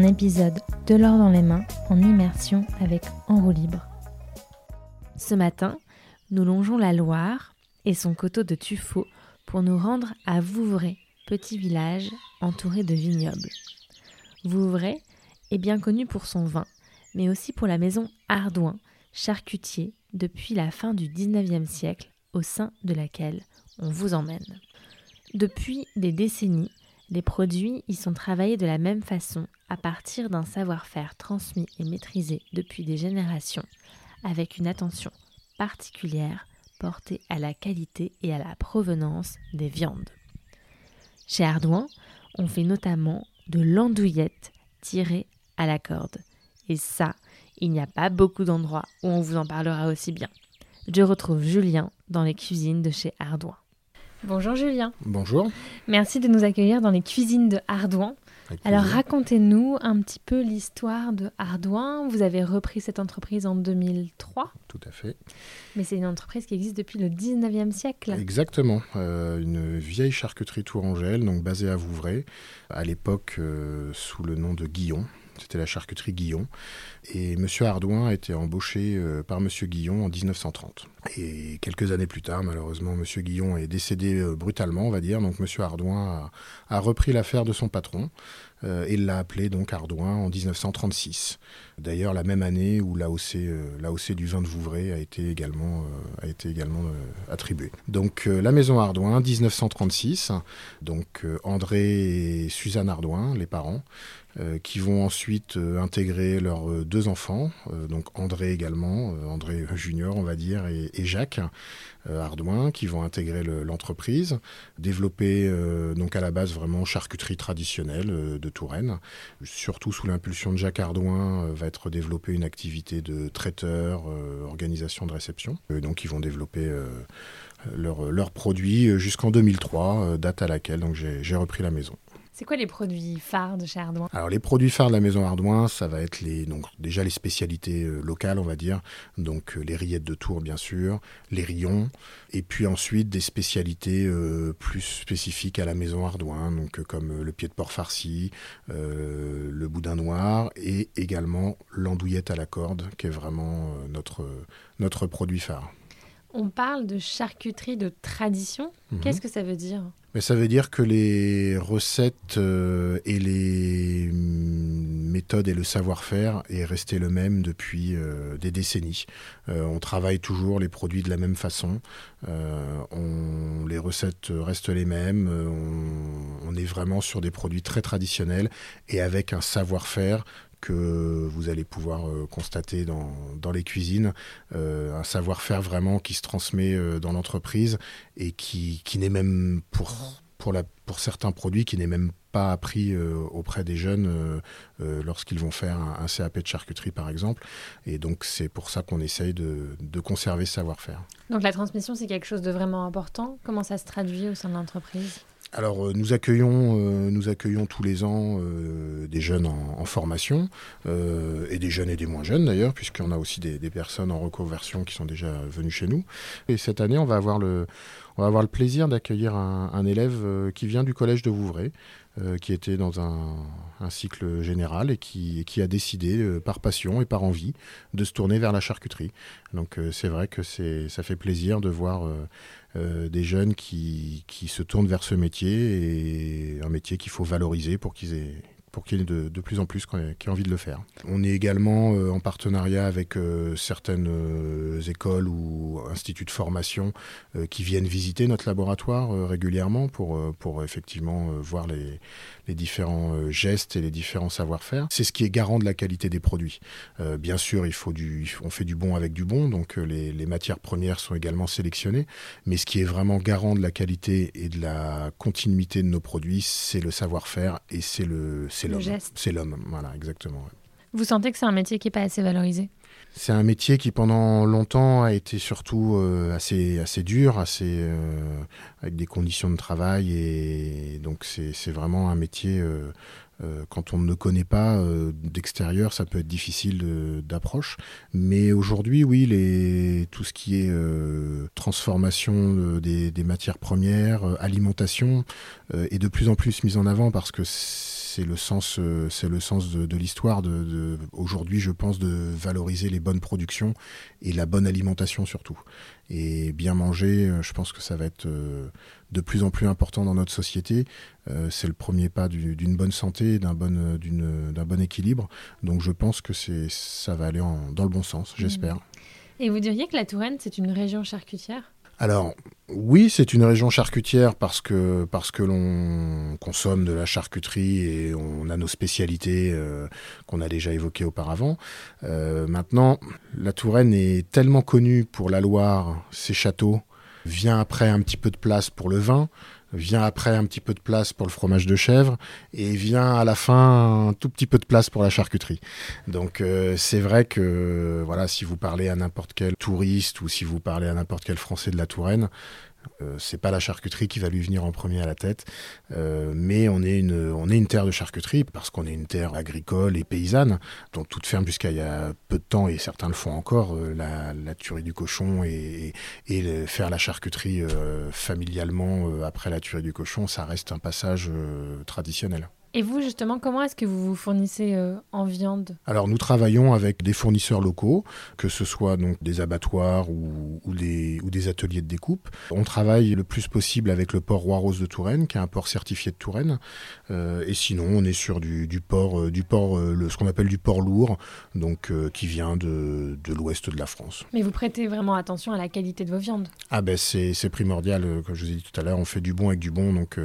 Épisode de l'or dans les mains en immersion avec En roue libre. Ce matin, nous longeons la Loire et son coteau de tuffeau pour nous rendre à Vouvray, petit village entouré de vignobles. Vouvray est bien connu pour son vin, mais aussi pour la maison Ardouin, charcutier depuis la fin du XIXe siècle, au sein de laquelle on vous emmène. Depuis des décennies, les produits y sont travaillés de la même façon, à partir d'un savoir-faire transmis et maîtrisé depuis des générations, avec une attention particulière portée à la qualité et à la provenance des viandes. Chez Ardouin, on fait notamment de l'andouillette tirée à la corde. Et ça, il n'y a pas beaucoup d'endroits où on vous en parlera aussi bien. Je retrouve Julien dans les cuisines de chez Ardouin. Bonjour Julien. Bonjour. Merci de nous accueillir dans les cuisines de Ardouin. Alors racontez-nous un petit peu l'histoire de Ardouin. Vous avez repris cette entreprise en 2003. Tout à fait. Mais c'est une entreprise qui existe depuis le 19e siècle. Exactement. Euh, une vieille charcuterie tourangelle, donc basée à Vouvray, à l'époque euh, sous le nom de Guillon. C'était la charcuterie Guillon. Et M. Ardouin a été embauché euh, par M. Guillon en 1930. Et quelques années plus tard, malheureusement, M. Guillon est décédé euh, brutalement, on va dire. Donc M. Ardouin a, repris l'affaire de son patron et l'a appelé donc Ardouin en 1936. D'ailleurs, la même année où l'AOC, l'AOC du vin de Vouvray a été également, a été également attribuée. Donc la maison Ardouin, 1936. Donc André et Suzanne Ardouin, les parents, qui vont ensuite intégrer leurs deux enfants, euh, donc André également, euh, André Junior on va dire, et, Jacques euh, Ardouin, qui vont intégrer l'entreprise, développer donc à la base vraiment charcuterie traditionnelle de Touraine. Surtout sous l'impulsion de Jacques Ardouin, va être développée une activité de traiteur, organisation de réception. donc ils vont développer leurs produits jusqu'en 2003, date à laquelle j'ai repris la maison. C'est quoi les produits phares de chez Ardouin? Alors les produits phares de la maison Ardouin, ça va être les donc déjà les spécialités euh, locales, on va dire, donc euh, les rillettes de Tours bien sûr, les rillons, et puis ensuite des spécialités euh, plus spécifiques à la maison Ardouin, donc comme le pied de porc farci, le boudin noir et également l'andouillette à la corde, qui est vraiment notre notre produit phare. On parle de charcuterie de tradition. Mhm. Qu'est-ce que ça veut dire? Mais ça veut dire que les recettes euh, et les mm, méthodes et le savoir-faire est resté le même depuis euh, des décennies. Euh, on travaille toujours les produits de la même façon. On, les recettes restent les mêmes. On, on, est vraiment sur des produits très traditionnels et avec un savoir-faire que vous allez pouvoir euh, constater dans, dans, les cuisines, euh, un savoir-faire vraiment qui se transmet euh, dans l'entreprise et qui, qui n'est même pour, pour, la, pour certains produits qui n'est même pas appris auprès des jeunes lorsqu'ils vont faire un, CAP de charcuterie par exemple. Et donc c'est pour ça qu'on essaye de, de conserver ce savoir-faire. Donc la transmission c'est quelque chose de vraiment important. Comment ça se traduit au sein de l'entreprise? Alors euh, nous accueillons, euh, nous accueillons tous les ans euh, des jeunes en, formation et des jeunes et des moins jeunes d'ailleurs, puisqu'on a aussi des, personnes en reconversion qui sont déjà venues chez nous. Et cette année, on va avoir le, on va avoir le plaisir d'accueillir un, élève qui vient du collège de Vouvray, qui était dans un, cycle général et qui, qui a décidé par passion et par envie de se tourner vers la charcuterie. Donc c'est vrai que ça fait plaisir de voir euh, des jeunes qui, qui, se tournent vers ce métier et un métier qu'il faut valoriser pour qu'ils aient pour qu'il y ait de, plus en plus qui aient envie de le faire. On est également euh, en partenariat avec euh, certaines euh, écoles ou instituts de formation qui viennent visiter notre laboratoire régulièrement pour, pour effectivement voir les, les différents gestes et les différents savoir-faire. C'est ce qui est garant de la qualité des produits. bien sûr, il faut du, on fait du bon avec du bon, donc les, les matières premières sont également sélectionnées, mais ce qui est vraiment garant de la qualité et de la continuité de nos produits, c'est le savoir-faire et c'est le c'est l'homme. C'est l'homme, voilà, exactement. Vous sentez que c'est un métier qui n'est pas assez valorisé? C'est un métier qui pendant longtemps a été surtout euh, assez, assez dur, assez, euh, avec des conditions de travail. Et donc c'est vraiment un métier, euh, quand on ne connaît pas d'extérieur, ça peut être difficile d'approche. Mais aujourd'hui, oui, les, tout ce qui est transformation des, matières premières, alimentation, est de plus en plus mis en avant parce que c'est le sens, euh, c'est le sens de, l'histoire. De, aujourd'hui, je pense de valoriser les bonnes productions et la bonne alimentation surtout. Et bien manger, euh, je pense que ça va être euh, de plus en plus important dans notre société. c'est le premier pas d'une bonne santé, d'un bon, bon équilibre. Donc je pense que ça va aller dans le bon sens, j'espère. Et vous diriez que la Touraine, c'est une région charcutière? Alors oui, c'est une région charcutière parce que parce que l'on consomme de la charcuterie et on a nos spécialités euh, qu'on a déjà évoquées auparavant. Euh, maintenant, la Touraine est tellement connue pour la Loire, ses châteaux, vient après un petit peu de place pour le vin vient après un petit peu de place pour le fromage de chèvre et vient à la fin un tout petit peu de place pour la charcuterie. Donc euh, c'est vrai que voilà, si vous parlez à n'importe quel touriste ou si vous parlez à n'importe quel Français de la Touraine, euh, c'est pas la charcuterie qui va lui venir en premier à la tête, euh, mais on est, une, on est une terre de charcuterie parce qu'on est une terre agricole et paysanne, dont toute ferme jusqu'à il y a peu de temps, et certains le font encore, euh, la, la, tuerie du cochon et, et, faire la charcuterie familialement après la tuerie du cochon, ça reste un passage traditionnel. Et vous, justement, comment est-ce que vous vous fournissez euh, en viande? Alors, nous travaillons avec des fournisseurs locaux, que ce soit donc des abattoirs ou, des, ou des ateliers de découpe. On travaille le plus possible avec le port Roi-Rose de Touraine, qui est un port certifié de Touraine. Euh, et sinon, on est sur du, port, euh, du port le, ce qu'on appelle du port lourd, donc qui vient de, de l'ouest de la France. Mais vous prêtez vraiment attention à la qualité de vos viandes? Ah ben, c'est primordial. Comme je vous ai dit tout à l'heure, on fait du bon avec du bon, donc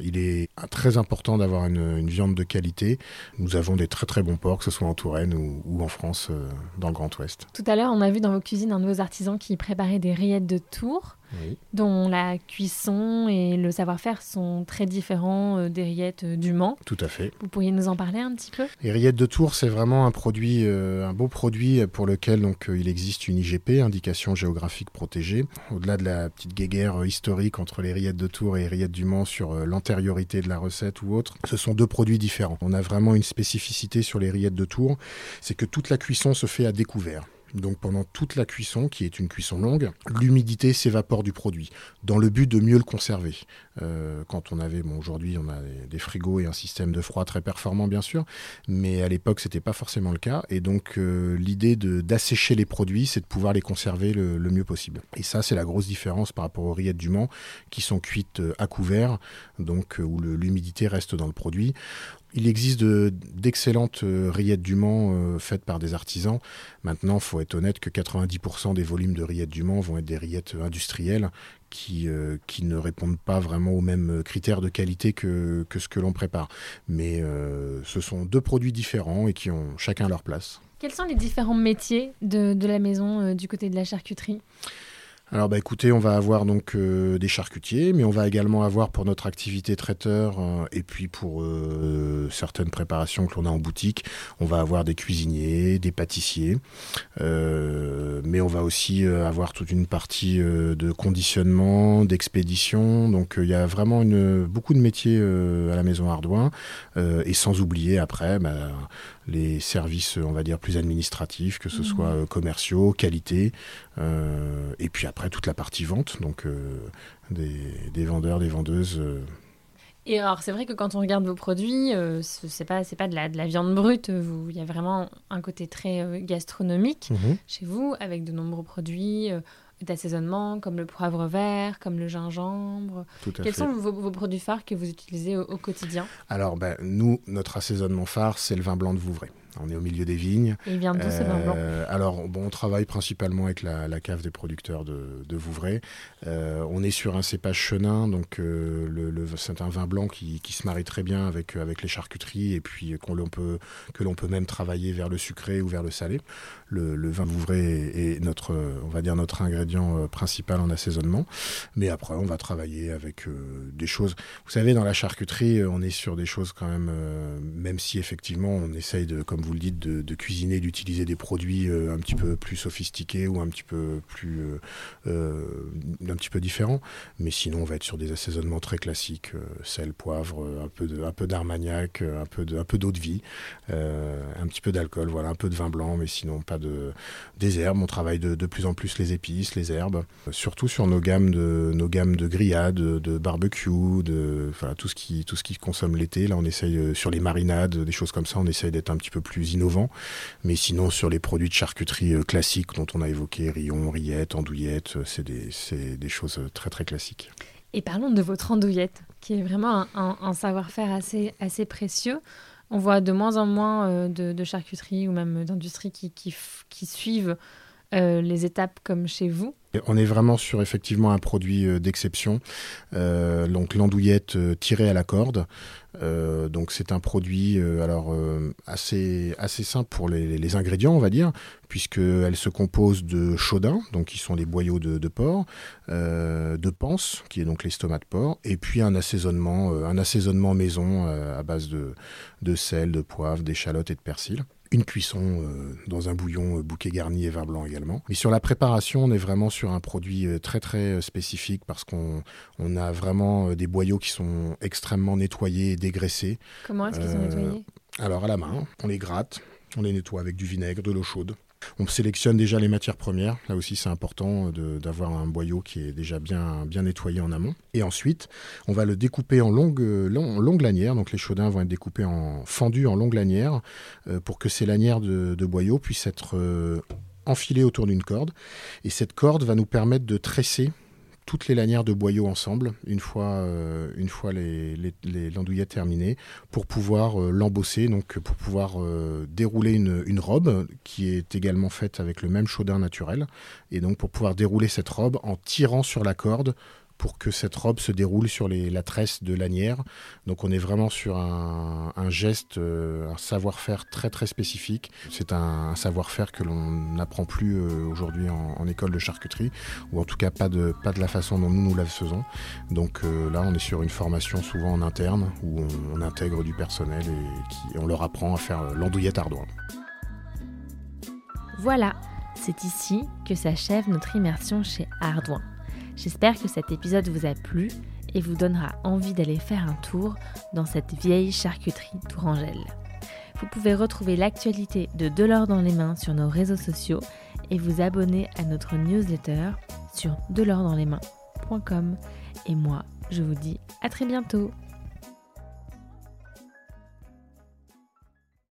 il est très important d'avoir une une viande de qualité. Nous avons des très très bons porcs, que ce soit en Touraine ou, en France, euh, dans le Grand Ouest. Tout à l'heure, on a vu dans vos cuisines un de vos artisans qui préparait des rillettes de Tours dont la cuisson et le savoir-faire sont très différents euh, des rillettes euh, du Mans. Tout à fait. Vous pourriez nous en parler un petit peu? Les rillettes de Tours, c'est vraiment un produit, euh, un beau produit pour lequel donc il existe une IGP, indication géographique protégée. Au-delà de la petite guéguerre historique entre les rillettes de Tours et les rillettes du Mans sur l'antériorité de la recette ou autre, ce sont deux produits différents. On a vraiment une spécificité sur les rillettes de Tours, c'est que toute la cuisson se fait à découvert. Donc pendant toute la cuisson, qui est une cuisson longue, l'humidité s'évapore du produit, dans le but de mieux le conserver. Euh, quand on avait, bon aujourd'hui on a des frigos et un système de froid très performant bien sûr, mais à l'époque c'était pas forcément le cas, et donc euh, l'idée d'assécher les produits, c'est de pouvoir les conserver le, mieux possible. Et ça c'est la grosse différence par rapport aux rillettes du Mans, qui sont cuites euh, à couvert, donc où l'humidité reste dans le produit. Il existe d'excellentes rillettes du Mans faites par des artisans. Maintenant, il faut être honnête que 90% des volumes de rillettes du Mans vont être des rillettes industrielles qui, euh, qui ne répondent pas vraiment aux mêmes critères de qualité que, ce que l'on prépare. Mais ce sont deux produits différents et qui ont chacun leur place. Quels sont les différents métiers de, de la maison du côté de la charcuterie? Alors bah écoutez, on va avoir donc euh, des charcutiers, mais on va également avoir pour notre activité traiteur euh, et puis pour euh, certaines préparations que l'on a en boutique, on va avoir des cuisiniers, des pâtissiers, mais on va aussi avoir toute une partie de conditionnement, d'expédition. Donc il y a vraiment une, beaucoup de métiers à la maison Ardouin et sans oublier après bah, les services, on va dire, plus administratifs, que ce mmh. soit commerciaux, qualité, et puis après toute la partie vente, donc euh, des, vendeurs, des vendeuses. Euh. Et alors c'est vrai que quand on regarde vos produits, euh, c'est pas c'est pas de la, de la viande brute. Il y a vraiment un côté très gastronomique mhm. chez vous, avec de nombreux produits d'assaisonnement comme le poivre vert, comme le gingembre. Quels sont vos, produits phares que vous utilisez au, quotidien Alors ben, nous, notre assaisonnement phare, c'est le vin blanc de Vouvray. On est au milieu des vignes. Et il vient d'où ce vin blanc euh, Alors, bon, on travaille principalement avec la, cave des producteurs de, de Vouvray. Euh, on est sur un cépage chenin, donc euh, le, c'est un vin blanc qui, qui, se marie très bien avec, avec les charcuteries et puis qu'on peut, que l'on peut même travailler vers le sucré ou vers le salé. Le, le vin Vouvray est, notre, on va dire, notre ingrédient principal en assaisonnement. Mais après, on va travailler avec des choses. Vous savez, dans la charcuterie, on est sur des choses quand même, même si effectivement on essaye de, comme vous le dites, de, cuisiner, d'utiliser des produits un petit peu plus sophistiqués ou un petit peu plus, un petit peu différents. Mais sinon, on va être sur des assaisonnements très classiques, sel, poivre, un peu d'armagnac, un peu de, un peu d'eau de vie, un petit peu d'alcool, voilà, un peu de vin blanc, mais sinon pas de des herbes. On travaille de, de plus en plus les épices, herbes, surtout sur nos gammes de nos gammes de grillades, de, barbecue, de tout ce qui tout ce qui consomme l'été. Là, on essaye euh, sur les marinades, des choses comme ça, on essaye d'être un petit peu plus innovant. Mais sinon, sur les produits de charcuterie euh, classiques dont on a évoqué, rillons, rillettes, andouillettes, euh, c'est des, des choses très très classiques. Et parlons de votre andouillette, qui est vraiment un, savoir-faire assez, assez précieux. On voit de moins en moins de, charcuterie ou même d'industrie qui, qui, qui, suivent euh, les étapes comme chez vous? On est vraiment sur effectivement un produit euh, d'exception, euh, donc l'andouillette tirée à la corde. donc c'est un produit alors assez assez simple pour les, ingrédients on va dire puisqu'elle se compose de chaudin donc qui sont les boyaux de, porc, de panse qui est donc l'estomac de porc et puis un assaisonnement un assaisonnement maison à base de, de sel, de poivre, d'échalotes et de persil une cuisson euh, dans un bouillon euh, bouquet garni et vin blanc également. Mais sur la préparation, on est vraiment sur un produit euh, très très spécifique parce qu'on on a vraiment des boyaux qui sont extrêmement nettoyés et dégraissés. Comment est-ce qu'ils sont nettoyés? Alors à la main, on les gratte, on les nettoie avec du vinaigre, de l'eau chaude. On sélectionne déjà les matières premières. Là aussi, c'est important d'avoir un boyau qui est déjà bien, nettoyé en amont. Et ensuite, on va le découper en longue lanières. Donc les chaudins vont être découpés en fendus en longues lanières euh, pour que ces lanières de, de boyaux puissent être euh, enfilées autour d'une corde. Et cette corde va nous permettre de tresser toutes les lanières de boyaux ensemble, une fois, euh, une fois les, l'andouillette terminées, pour pouvoir euh, l'embosser, donc pour pouvoir euh, dérouler une, une, robe qui est également faite avec le même chaudin naturel, et donc pour pouvoir dérouler cette robe en tirant sur la corde pour que cette robe se déroule sur la tresse de lanière. Donc on est vraiment sur un, geste, euh, un savoir-faire très très spécifique. C'est un, savoir-faire que l'on n'apprend plus euh, aujourd'hui en, école de charcuterie, ou en tout cas pas de, la façon dont nous nous la faisons. Donc euh, là on est sur une formation souvent en interne, où on, intègre du personnel et, on leur apprend à faire l'andouillette ardoin. Voilà, c'est ici que s'achève notre immersion chez Ardouin. J'espère que cet épisode vous a plu et vous donnera envie d'aller faire un tour dans cette vieille charcuterie Tourangelle. Vous pouvez retrouver l'actualité de Delors dans les mains sur nos réseaux sociaux et vous abonner à notre newsletter sur delordsdanslesmains.com. Et moi, je vous dis à très bientôt